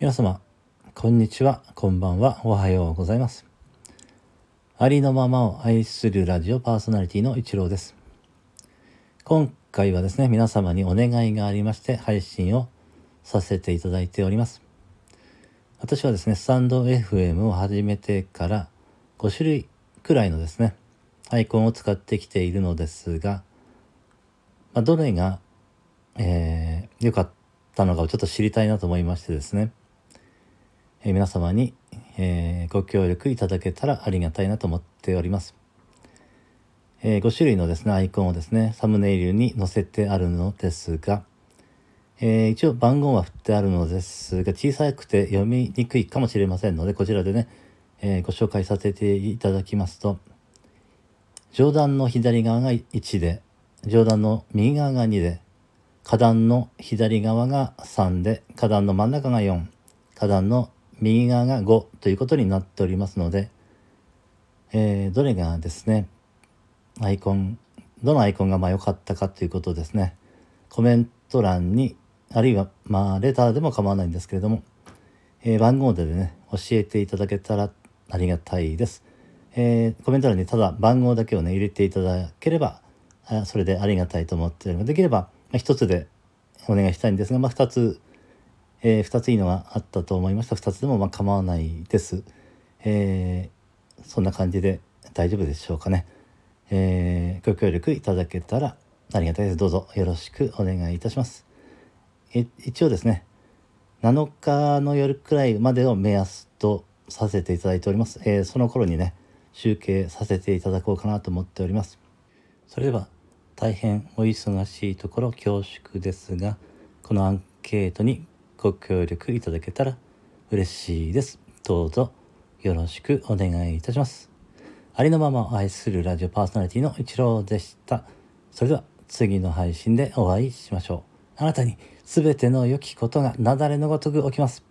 皆様、こんにちは、こんばんは、おはようございます。ありのままを愛するラジオパーソナリティの一郎です。今回はですね、皆様にお願いがありまして配信をさせていただいております。私はですね、スタンド FM を始めてから5種類くらいのですね、アイコンを使ってきているのですが、まあ、どれが、えー、良かったのかをちょっと知りたいなと思いましてですね、えー、皆様に、えー、ご協力いただけたらありがたいなと思っております。えー、5種類のですね、アイコンをですね、サムネイルに載せてあるのですが、えー、一応番号は振ってあるのですが、小さくて読みにくいかもしれませんので、こちらでね、えー、ご紹介させていただきますと、上段の左側が1で、上段の右側が2で、下段の左側が3で、下段の真ん中が4、下段の右側が5ということになっておりますので、えー、どれがですね、アイコン、どのアイコンがまあ良かったかということですね、コメント欄に、あるいはまあレターでも構わないんですけれども、えー、番号でね、教えていただけたらありがたいです。えー、コメント欄にただ番号だけをね、入れていただければ、それでありがたいと思っております。できれば、ま、1つでお願いしたいんですが、まあ、2つえー、2ついいのがあったと思いました。2つでもまあ構わないです、えー、そんな感じで大丈夫でしょうかね、えー、ご協力いただけたらありがたいです。どうぞよろしくお願いいたします。一応ですね7日の夜くらいまでを目安とさせていただいております、えー、その頃にね集計させていただこうかなと思っております。それでは大変お忙しいところ恐縮ですがこのアンケートにご協力いただけたら嬉しいです。どうぞよろしくお願いいたします。ありのままを愛するラジオパーソナリティの一郎でした。それでは次の配信でお会いしましょう。あなたに全ての良きことが雪崩のごとく起きます。